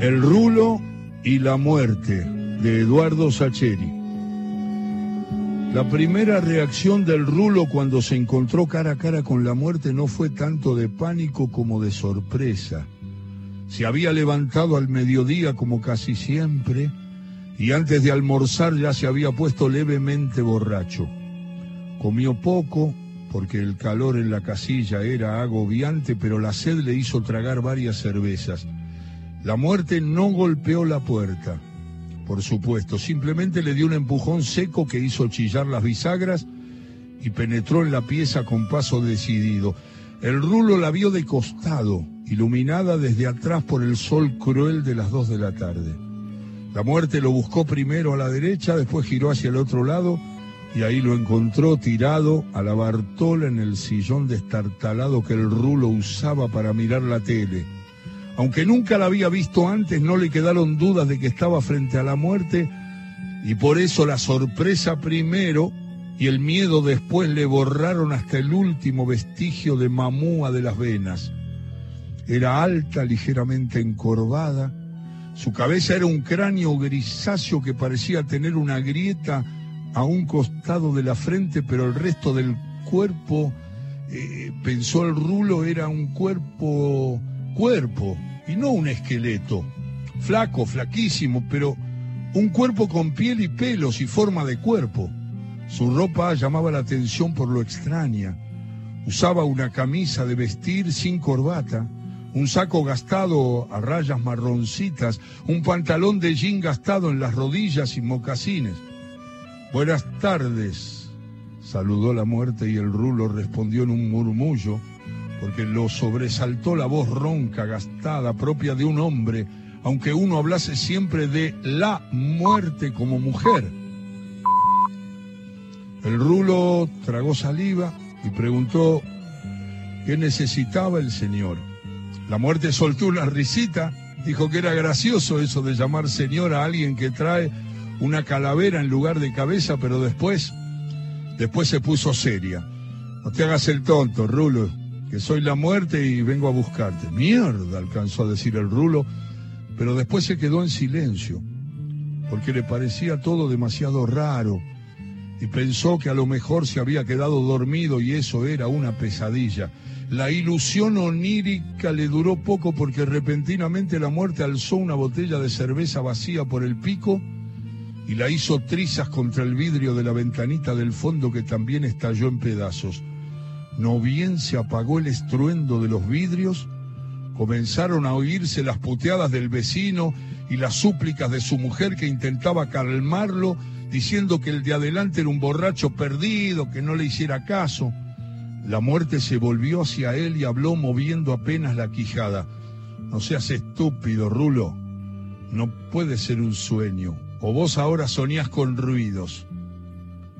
El rulo y la muerte de Eduardo Sacheri. La primera reacción del rulo cuando se encontró cara a cara con la muerte no fue tanto de pánico como de sorpresa. Se había levantado al mediodía como casi siempre y antes de almorzar ya se había puesto levemente borracho. Comió poco porque el calor en la casilla era agobiante, pero la sed le hizo tragar varias cervezas. La muerte no golpeó la puerta, por supuesto, simplemente le dio un empujón seco que hizo chillar las bisagras y penetró en la pieza con paso decidido. El rulo la vio de costado, iluminada desde atrás por el sol cruel de las dos de la tarde. La muerte lo buscó primero a la derecha, después giró hacia el otro lado y ahí lo encontró tirado a la Bartola en el sillón destartalado que el rulo usaba para mirar la tele. Aunque nunca la había visto antes, no le quedaron dudas de que estaba frente a la muerte y por eso la sorpresa primero y el miedo después le borraron hasta el último vestigio de mamúa de las venas. Era alta, ligeramente encorvada, su cabeza era un cráneo grisáceo que parecía tener una grieta a un costado de la frente, pero el resto del cuerpo, eh, pensó el rulo, era un cuerpo, cuerpo, y no un esqueleto, flaco, flaquísimo, pero un cuerpo con piel y pelos y forma de cuerpo. Su ropa llamaba la atención por lo extraña. Usaba una camisa de vestir sin corbata, un saco gastado a rayas marroncitas, un pantalón de jean gastado en las rodillas y mocasines. Buenas tardes, saludó la muerte y el rulo respondió en un murmullo porque lo sobresaltó la voz ronca, gastada, propia de un hombre, aunque uno hablase siempre de la muerte como mujer. El rulo tragó saliva y preguntó qué necesitaba el señor. La muerte soltó una risita, dijo que era gracioso eso de llamar señor a alguien que trae una calavera en lugar de cabeza, pero después, después se puso seria. No te hagas el tonto, Rulo, que soy la muerte y vengo a buscarte. Mierda, alcanzó a decir el rulo, pero después se quedó en silencio, porque le parecía todo demasiado raro y pensó que a lo mejor se había quedado dormido y eso era una pesadilla. La ilusión onírica le duró poco porque repentinamente la muerte alzó una botella de cerveza vacía por el pico y la hizo trizas contra el vidrio de la ventanita del fondo que también estalló en pedazos no bien se apagó el estruendo de los vidrios, comenzaron a oírse las puteadas del vecino y las súplicas de su mujer que intentaba calmarlo, diciendo que el de adelante era un borracho perdido, que no le hiciera caso. La muerte se volvió hacia él y habló moviendo apenas la quijada. No seas estúpido, Rulo. No puede ser un sueño. O vos ahora soñás con ruidos.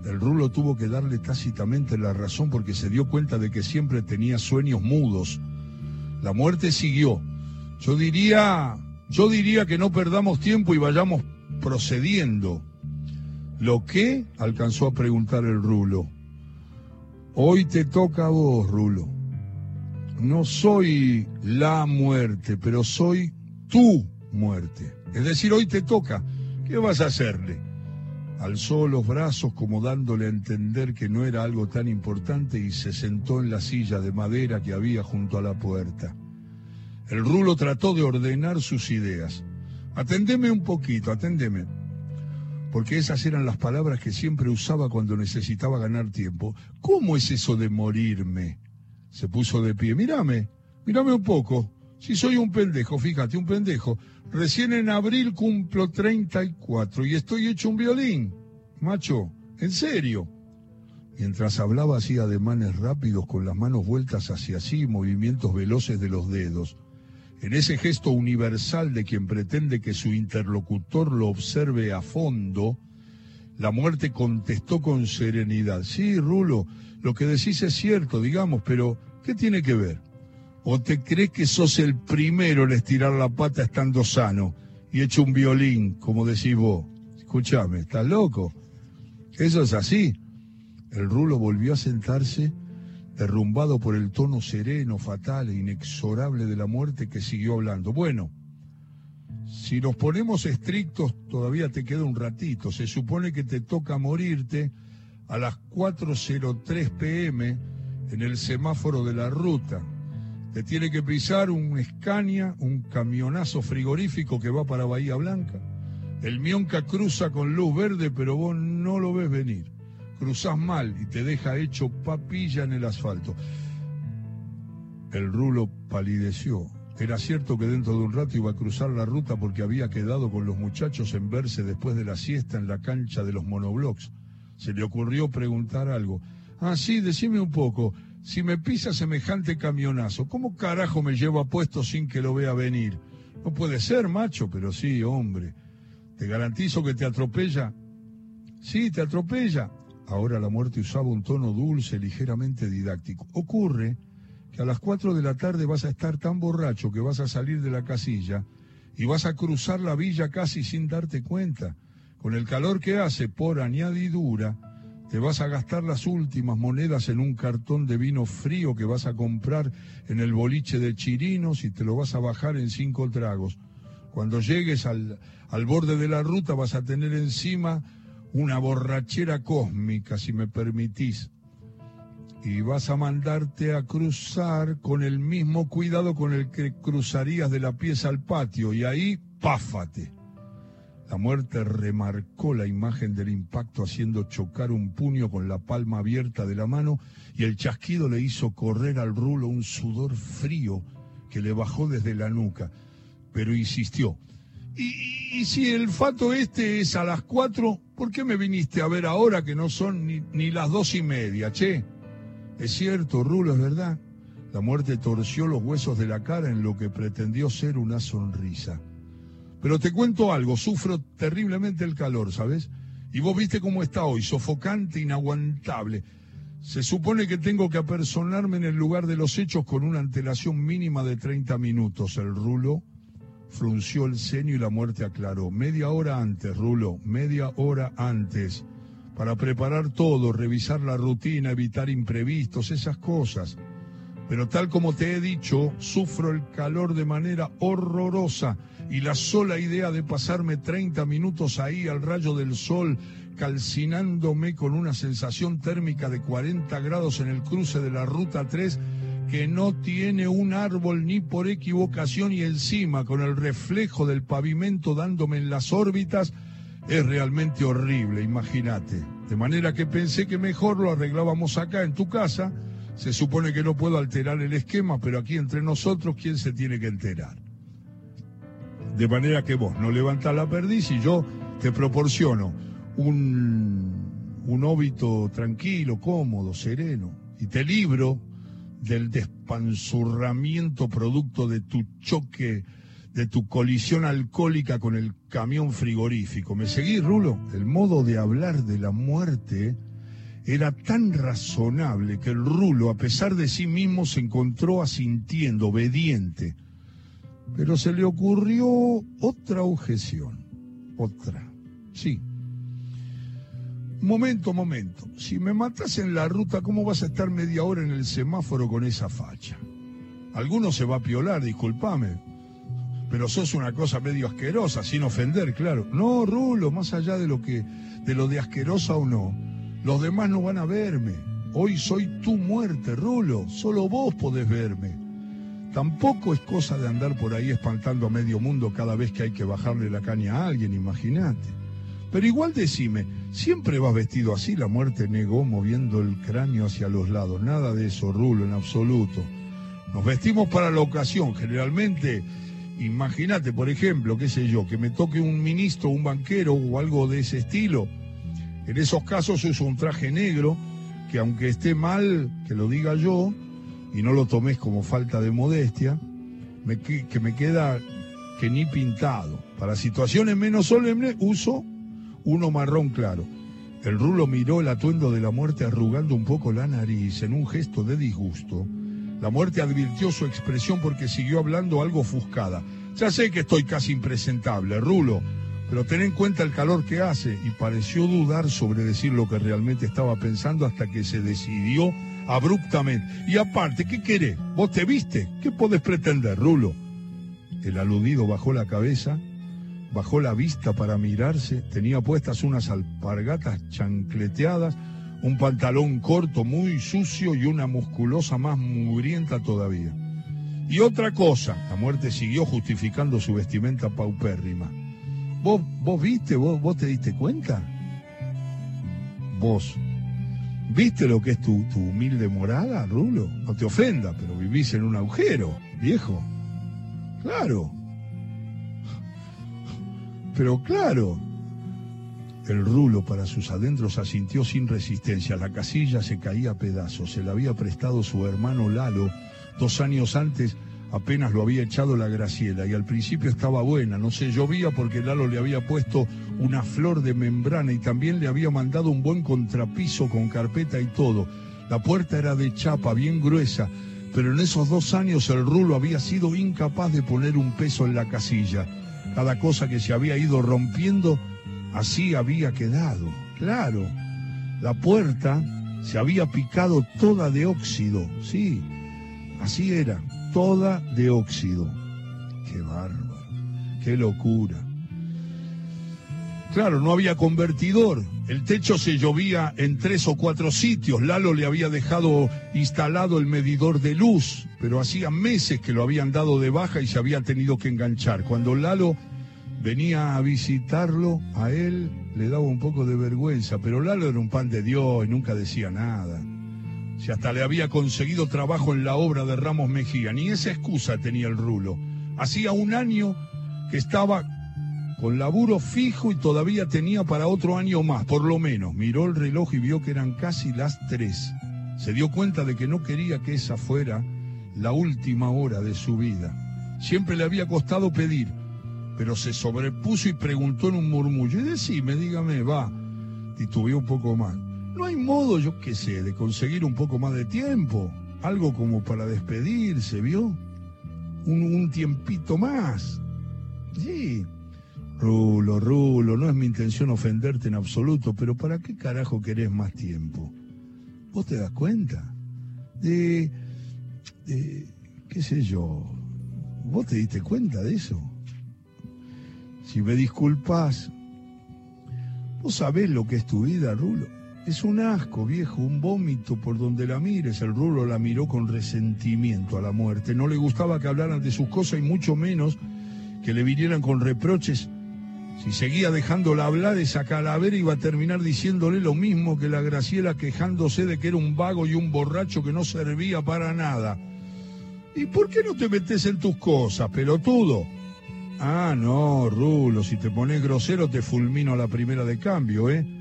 El rulo tuvo que darle tácitamente la razón porque se dio cuenta de que siempre tenía sueños mudos. La muerte siguió. Yo diría, yo diría que no perdamos tiempo y vayamos procediendo. ¿Lo qué? alcanzó a preguntar el rulo. Hoy te toca a vos, rulo. No soy la muerte, pero soy tu muerte. Es decir, hoy te toca. ¿Qué vas a hacerle? Alzó los brazos como dándole a entender que no era algo tan importante y se sentó en la silla de madera que había junto a la puerta. El rulo trató de ordenar sus ideas. Atendeme un poquito, atendeme. Porque esas eran las palabras que siempre usaba cuando necesitaba ganar tiempo. ¿Cómo es eso de morirme? Se puso de pie. Mírame, mírame un poco. Si soy un pendejo, fíjate, un pendejo. Recién en abril cumplo 34 y estoy hecho un violín. Macho, en serio. Mientras hablaba hacía ademanes rápidos con las manos vueltas hacia sí, movimientos veloces de los dedos. En ese gesto universal de quien pretende que su interlocutor lo observe a fondo, la muerte contestó con serenidad. Sí, Rulo, lo que decís es cierto, digamos, pero ¿qué tiene que ver? ¿O te crees que sos el primero en estirar la pata estando sano y hecho un violín, como decís vos? Escúchame, ¿estás loco? Eso es así. El rulo volvió a sentarse, derrumbado por el tono sereno, fatal e inexorable de la muerte que siguió hablando. Bueno, Si nos ponemos estrictos, todavía te queda un ratito. Se supone que te toca morirte a las 4.03 pm en el semáforo de la ruta. Te tiene que pisar un Scania, un camionazo frigorífico que va para Bahía Blanca. El Mionca cruza con luz verde, pero vos no lo ves venir. Cruzás mal y te deja hecho papilla en el asfalto. El rulo palideció. Era cierto que dentro de un rato iba a cruzar la ruta porque había quedado con los muchachos en verse después de la siesta en la cancha de los monoblocks. Se le ocurrió preguntar algo. Ah, sí, decime un poco. Si me pisa semejante camionazo, ¿cómo carajo me llevo a puesto sin que lo vea venir? No puede ser, macho, pero sí, hombre. Te garantizo que te atropella. Sí, te atropella. Ahora la muerte usaba un tono dulce, ligeramente didáctico. Ocurre que a las cuatro de la tarde vas a estar tan borracho que vas a salir de la casilla y vas a cruzar la villa casi sin darte cuenta. Con el calor que hace por añadidura, te vas a gastar las últimas monedas en un cartón de vino frío que vas a comprar en el boliche de Chirinos y te lo vas a bajar en cinco tragos. Cuando llegues al, al borde de la ruta vas a tener encima una borrachera cósmica, si me permitís. Y vas a mandarte a cruzar con el mismo cuidado con el que cruzarías de la pieza al patio. Y ahí, páfate. La muerte remarcó la imagen del impacto haciendo chocar un puño con la palma abierta de la mano y el chasquido le hizo correr al rulo un sudor frío que le bajó desde la nuca. Pero insistió. Y, si el fato este es a las cuatro, ¿por qué me viniste a ver ahora que no son ni, ni las dos y media, che? Es cierto, Rulo, es verdad. La muerte torció los huesos de la cara en lo que pretendió ser una sonrisa. Pero te cuento algo, sufro terriblemente el calor, ¿sabes? Y vos viste cómo está hoy, sofocante, inaguantable. Se supone que tengo que apersonarme en el lugar de los hechos con una antelación mínima de 30 minutos. El rulo frunció el ceño y la muerte aclaró. Media hora antes, rulo, media hora antes. Para preparar todo, revisar la rutina, evitar imprevistos, esas cosas. Pero tal como te he dicho, sufro el calor de manera horrorosa y la sola idea de pasarme 30 minutos ahí al rayo del sol, calcinándome con una sensación térmica de 40 grados en el cruce de la ruta 3, que no tiene un árbol ni por equivocación y encima con el reflejo del pavimento dándome en las órbitas, es realmente horrible, imagínate. De manera que pensé que mejor lo arreglábamos acá en tu casa se supone que no puedo alterar el esquema, pero aquí entre nosotros, ¿quién se tiene que enterar? De manera que vos no levantás la perdiz y yo te proporciono un, un óbito tranquilo, cómodo, sereno, y te libro del despanzurramiento producto de tu choque, de tu colisión alcohólica con el camión frigorífico. ¿Me seguís, Rulo? El modo de hablar de la muerte era tan razonable que el rulo, a pesar de sí mismo, se encontró asintiendo, obediente. Pero se le ocurrió otra objeción. Otra. Sí. Momento, momento. Si me matas en la ruta, ¿cómo vas a estar media hora en el semáforo con esa facha? Alguno se va a piolar, discúlpame. Pero sos una cosa medio asquerosa, sin ofender, claro. No, Rulo, más allá de lo que, de lo de asquerosa o no los demás no van a verme. Hoy soy tu muerte, Rulo. Solo vos podés verme. Tampoco es cosa de andar por ahí espantando a medio mundo cada vez que hay que bajarle la caña a alguien, imagínate. Pero igual decime, ¿siempre vas vestido así? La muerte negó moviendo el cráneo hacia los lados. Nada de eso, Rulo, en absoluto. Nos vestimos para la ocasión, generalmente. Imagínate, por ejemplo, qué sé yo, que me toque un ministro, un banquero o algo de ese estilo en esos casos uso un traje negro que aunque esté mal, que lo diga yo, y no lo tomes como falta de modestia, que me queda que ni pintado. Para situaciones menos solemnes uso uno marrón claro. El rulo miró el atuendo de la muerte arrugando un poco la nariz en un gesto de disgusto. La muerte advirtió su expresión porque siguió hablando algo ofuscada. Ya sé que estoy casi impresentable, Rulo, pero ten en cuenta el calor que hace y pareció dudar sobre decir lo que realmente estaba pensando hasta que se decidió abruptamente. Y aparte, ¿qué querés? ¿Vos te viste? ¿Qué podés pretender, Rulo? El aludido bajó la cabeza bajó la vista para mirarse, tenía puestas unas alpargatas chancleteadas, un pantalón corto muy sucio y una musculosa más mugrienta todavía. Y otra cosa, la muerte siguió justificando su vestimenta paupérrima. ¿Vos, vos viste, vos, vos te diste cuenta? Vos, ¿viste lo que es tu, tu humilde morada, Rulo? No te ofenda, pero vivís en un agujero, viejo. Claro. Pero claro, el rulo para sus adentros asintió sin resistencia. La casilla se caía a pedazos. Se la había prestado su hermano Lalo dos años antes. Apenas lo había echado la Graciela y al principio estaba buena, no se llovía porque Lalo le había puesto una flor de membrana y también le había mandado un buen contrapiso con carpeta y todo. La puerta era de chapa, bien gruesa, pero en esos dos años el rulo había sido incapaz de poner un peso en la casilla. Cada cosa que se había ido rompiendo, así había quedado. Claro, la puerta se había picado toda de óxido, sí, así era, toda de óxido. Qué bárbaro, qué locura. Claro, no había convertidor. El techo se llovía en tres o cuatro sitios. Lalo le había dejado instalado el medidor de luz, pero hacía meses que lo habían dado de baja y se había tenido que enganchar. Cuando Lalo venía a visitarlo, a él le daba un poco de vergüenza, pero Lalo era un pan de Dios y nunca decía nada. Si hasta le había conseguido trabajo en la obra de Ramos Mejía, ni esa excusa tenía el rulo. Hacía un año que estaba con laburo fijo y todavía tenía para otro año más, por lo menos. Miró el reloj y vio que eran casi las tres. Se dio cuenta de que no quería que esa fuera la última hora de su vida. Siempre le había costado pedir, pero se sobrepuso y preguntó en un murmullo, y decime, dígame, va, titubeó un poco más. No hay modo, yo qué sé, de conseguir un poco más de tiempo, algo como para despedirse, ¿vio? Un, tiempito más. Sí, Rulo, Rulo, no es mi intención ofenderte en absoluto, pero ¿para qué carajo querés más tiempo? ¿Vos te das cuenta? De, de, qué sé yo, ¿vos te diste cuenta de eso? Si me disculpas, vos sabés lo que es tu vida, Rulo. Es un asco, viejo, un vómito por donde la mires. El Rulo la miró con resentimiento a la muerte. No le gustaba que hablaran de sus cosas y mucho menos que le vinieran con reproches si seguía dejándola hablar, esa calavera iba a terminar diciéndole lo mismo que la Graciela quejándose de que era un vago y un borracho que no servía para nada. ¿Y por qué no te metes en tus cosas, pelotudo? Ah, no, Rulo, si te pones grosero te fulmino a la primera de cambio, ¿eh?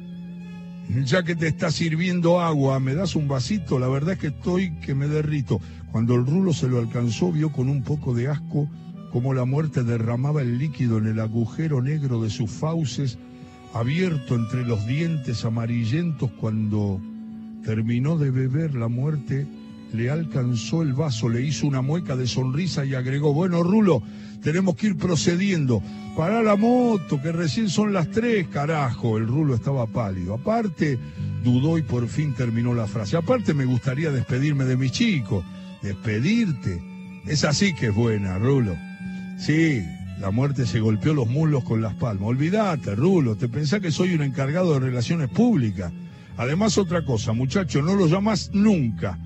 Ya que te está sirviendo agua, ¿me das un vasito? La verdad es que estoy que me derrito. Cuando el Rulo se lo alcanzó, vio con un poco de asco cómo la muerte derramaba el líquido en el agujero negro de sus fauces, abierto entre los dientes amarillentos cuando terminó de beber la muerte, le alcanzó el vaso, le hizo una mueca de sonrisa y agregó, bueno, Rulo, tenemos que ir procediendo. Para la moto, que recién son las tres, carajo. El Rulo estaba pálido. Aparte, dudó y por fin terminó la frase. Aparte, me gustaría despedirme de mi chico. Despedirte. Es así que es buena, Rulo. Sí, la muerte se golpeó los muslos con las palmas. Olvídate, Rulo, te pensás que soy un encargado de relaciones públicas. Además, otra cosa, muchacho, no lo llamás nunca.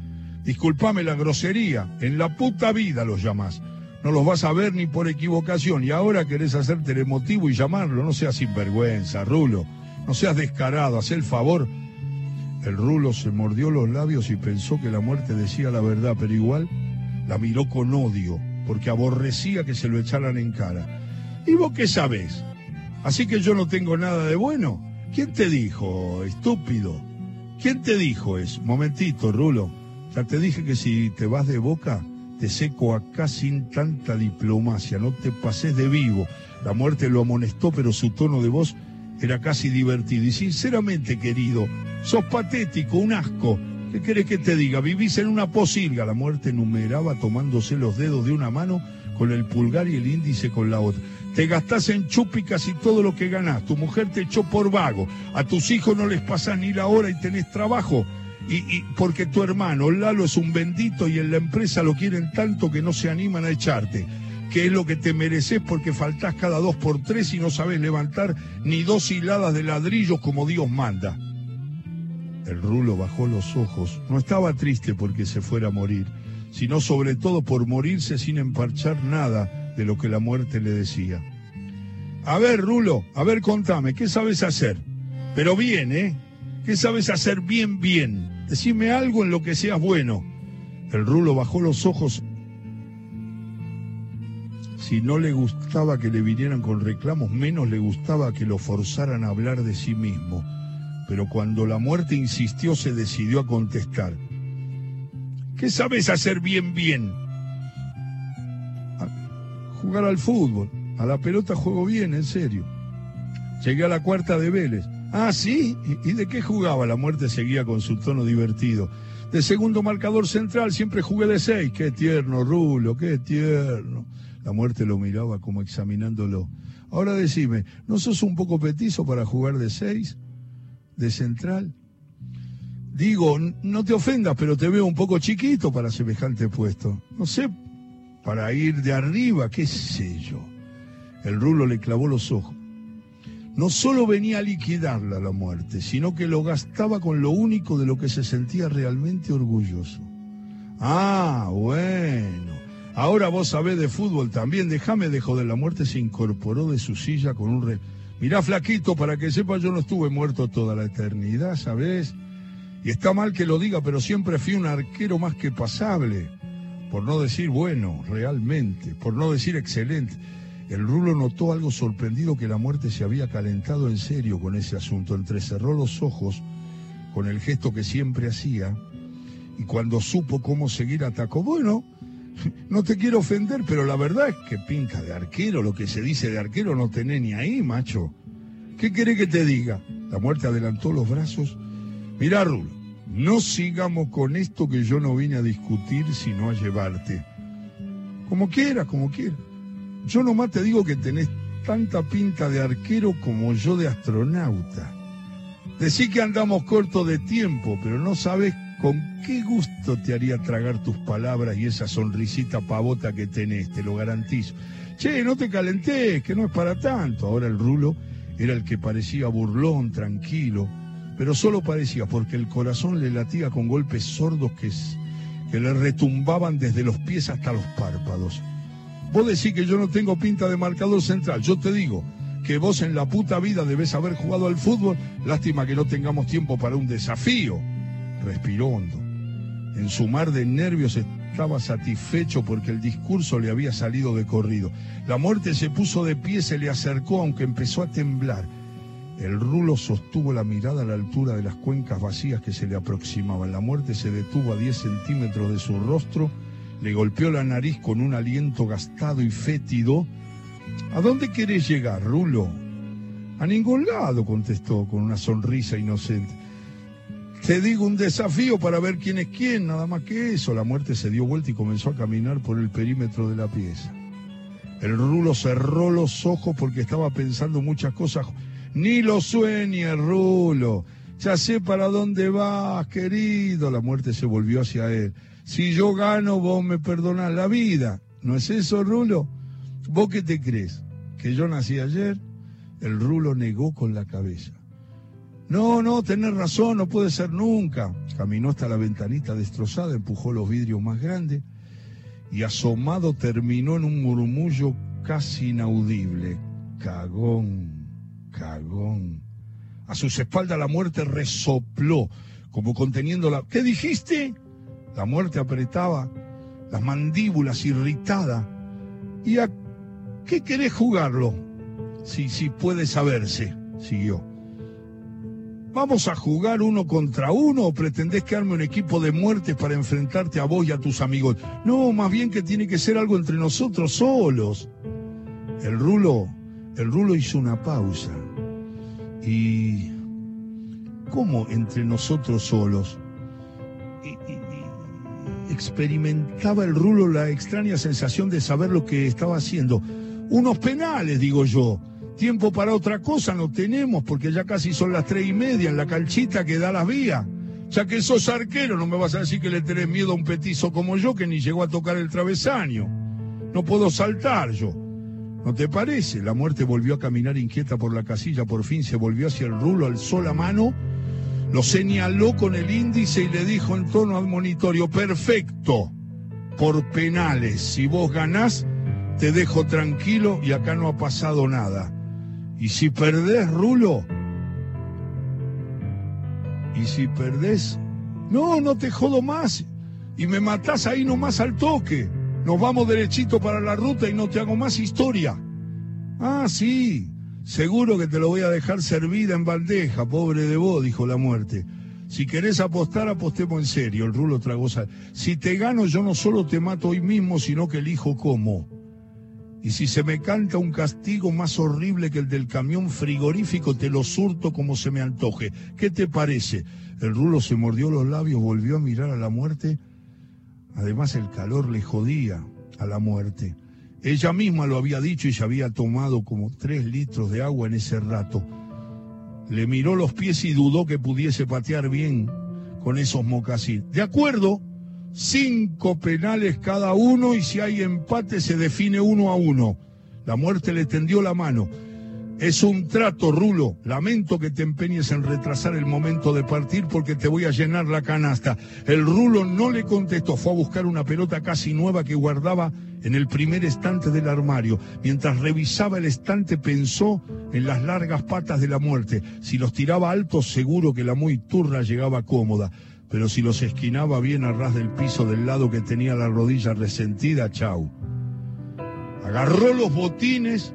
Disculpame la grosería, en la puta vida los llamás. No los vas a ver ni por equivocación y ahora querés hacerte el emotivo y llamarlo. No seas sinvergüenza, Rulo. No seas descarado, haz el favor. El Rulo se mordió los labios y pensó que la muerte decía la verdad, pero igual la miró con odio porque aborrecía que se lo echaran en cara. ¿Y vos qué sabés? Así que yo no tengo nada de bueno. ¿Quién te dijo, estúpido? ¿Quién te dijo eso? Momentito, Rulo. Ya te dije que si te vas de boca, te seco acá sin tanta diplomacia. No te pases de vivo. La muerte lo amonestó, pero su tono de voz era casi divertido. Y sinceramente, querido, sos patético, un asco. ¿Qué querés que te diga? Vivís en una posilga. La muerte numeraba tomándose los dedos de una mano con el pulgar y el índice con la otra. Te gastás en chupi casi todo lo que ganás. Tu mujer te echó por vago. A tus hijos no les pasás ni la hora y tenés trabajo. Y, porque tu hermano Lalo es un bendito y en la empresa lo quieren tanto que no se animan a echarte. que es lo que te mereces porque faltás cada dos por tres y no sabes levantar ni dos hiladas de ladrillos como Dios manda. El rulo bajó los ojos. No estaba triste porque se fuera a morir, sino sobre todo por morirse sin emparchar nada de lo que la muerte le decía. A ver, Rulo, a ver, contame, ¿qué sabes hacer? Pero bien, ¿eh? ¿Qué sabes hacer bien, bien? Decime algo en lo que seas bueno. El Rulo bajó los ojos si no le gustaba que le vinieran con reclamos, menos le gustaba que lo forzaran a hablar de sí mismo. Pero cuando la muerte insistió, se decidió a contestar. ¿Qué sabes hacer bien, bien? jugar al fútbol. A la pelota juego bien, en serio. Llegué a la cuarta de Vélez. Ah, sí. ¿Y de qué jugaba? La muerte seguía con su tono divertido. De segundo marcador central siempre jugué de seis. Qué tierno, Rulo, qué tierno. La muerte lo miraba como examinándolo. Ahora decime, ¿no sos un poco petizo para jugar de seis? ¿De central? Digo, no te ofendas, pero te veo un poco chiquito para semejante puesto. No sé, para ir de arriba, qué sé yo. El rulo le clavó los ojos. No solo venía a liquidarla la muerte, sino que lo gastaba con lo único de lo que se sentía realmente orgulloso. Ah, bueno. Ahora vos sabés de fútbol también, déjame de joder. La muerte se incorporó de su silla con un re... Mirá, flaquito, para que sepa, yo no estuve muerto toda la eternidad, ¿sabés? Y está mal que lo diga, pero siempre fui un arquero más que pasable. Por no decir bueno, realmente. Por no decir excelente. El rulo notó algo sorprendido que la muerte se había calentado en serio con ese asunto. Entrecerró los ojos con el gesto que siempre hacía. Y cuando supo cómo seguir, atacó. Bueno, no te quiero ofender, pero la verdad es que pinta de arquero, lo que se dice de arquero no tenés ni ahí, macho. ¿Qué querés que te diga? La muerte adelantó los brazos. Mirá, Rulo, no sigamos con esto que yo no vine a discutir, sino a llevarte. Como quieras, como quieras. Yo nomás te digo que tenés tanta pinta de arquero como yo de astronauta. Decí que andamos cortos de tiempo, pero no sabes con qué gusto te haría tragar tus palabras y esa sonrisita pavota que tenés, te lo garantizo. Che, no te calentés, que no es para tanto. Ahora el rulo era el que parecía burlón, tranquilo, pero solo parecía porque el corazón le latía con golpes sordos que, que le retumbaban desde los pies hasta los párpados. Vos decís que yo no tengo pinta de marcador central, yo te digo que vos en la puta vida debes haber jugado al fútbol, lástima que no tengamos tiempo para un desafío respiró hondo. En su mar de nervios estaba satisfecho porque el discurso le había salido de corrido. La muerte se puso de pie, se le acercó, aunque empezó a temblar. El rulo sostuvo la mirada a la altura de las cuencas vacías que se le aproximaban. La muerte se detuvo a 10 centímetros de su rostro, le golpeó la nariz con un aliento gastado y fétido. ¿A dónde querés llegar, rulo? A ningún lado, contestó con una sonrisa inocente. Te digo un desafío para ver quién es quién, nada más que eso. La muerte se dio vuelta y comenzó a caminar por el perímetro de la pieza. El rulo cerró los ojos porque estaba pensando muchas cosas. Ni lo sueñe, rulo. Ya sé para dónde vas, querido. La muerte se volvió hacia él. Si yo gano, vos me perdonás la vida. ¿No es eso, rulo? ¿Vos qué te crees? ¿Que yo nací ayer? El rulo negó con la cabeza. No, no, tenés razón, no puede ser nunca. Caminó hasta la ventanita destrozada, empujó los vidrios más grandes y asomado terminó en un murmullo casi inaudible. Cagón, cagón. A sus espaldas la muerte resopló, como conteniendo la... ¿Qué dijiste? La muerte apretaba las mandíbulas irritada. ¿Y a qué querés jugarlo? Si, si puede saberse, siguió. ¿Vamos a jugar uno contra uno o pretendés que arme un equipo de muertes para enfrentarte a vos y a tus amigos? No, más bien que tiene que ser algo entre nosotros solos. El rulo, el rulo hizo una pausa. ¿Y cómo entre nosotros solos? Experimentaba el rulo la extraña sensación de saber lo que estaba haciendo. Unos penales, digo yo Tiempo para otra cosa no tenemos porque ya casi son las tres y media en la calchita que da las vías. Ya que sos arquero, no me vas a decir que le tenés miedo a un petizo como yo que ni llegó a tocar el travesaño. no puedo saltar yo. ¿No te parece? La muerte volvió a caminar inquieta por la casilla, por fin se volvió hacia el rulo, alzó la mano, lo señaló con el índice y le dijo en tono admonitorio, perfecto, por penales, si vos ganás, te dejo tranquilo y acá no ha pasado nada. Y si perdés, rulo, y si perdés, no, no te jodo más, y me matás ahí nomás al toque. Nos vamos derechito para la ruta y no te hago más historia. Ah, sí, seguro que te lo voy a dejar servida en bandeja, pobre de vos, dijo la muerte. Si querés apostar, apostemos en serio, el rulo tragó sal. Si te gano, yo no solo te mato hoy mismo, sino que elijo cómo. Y si se me canta un castigo más horrible que el del camión frigorífico, te lo surto como se me antoje. ¿Qué te parece? El rulo se mordió los labios, volvió a mirar a la muerte Además el calor le jodía a la muerte. Ella misma lo había dicho y se había tomado como tres litros de agua en ese rato. Le miró los pies y dudó que pudiese patear bien con esos mocasín. De acuerdo, cinco penales cada uno y si hay empate se define uno a uno. La muerte le tendió la mano. Es un trato, Rulo. Lamento que te empeñes en retrasar el momento de partir porque te voy a llenar la canasta. El Rulo no le contestó. Fue a buscar una pelota casi nueva que guardaba en el primer estante del armario. Mientras revisaba el estante pensó en las largas patas de la muerte. Si los tiraba altos seguro que la muy turra llegaba cómoda. Pero si los esquinaba bien a ras del piso del lado que tenía la rodilla resentida, chau. Agarró los botines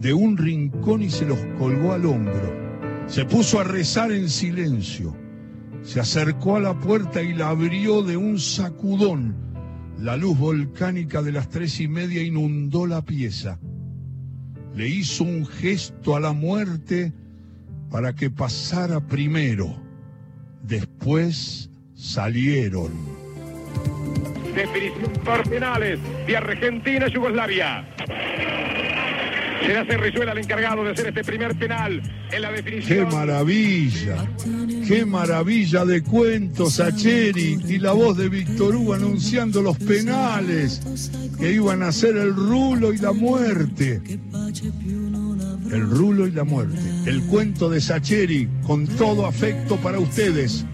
de un rincón y se los colgó al hombro. Se puso a rezar en silencio. Se acercó a la puerta y la abrió de un sacudón. La luz volcánica de las tres y media inundó la pieza. Le hizo un gesto a la muerte para que pasara primero. Después salieron. Definición por penales de Argentina-Yugoslavia. Será Cerrizuela el encargado de hacer este primer penal en la definición. ¡Qué maravilla! ¡Qué maravilla de cuentos, Sacheri! Y la voz de Víctor Hugo anunciando los penales que iban a ser el rulo y la muerte. El rulo y la muerte. El cuento de Sacheri con todo afecto para ustedes.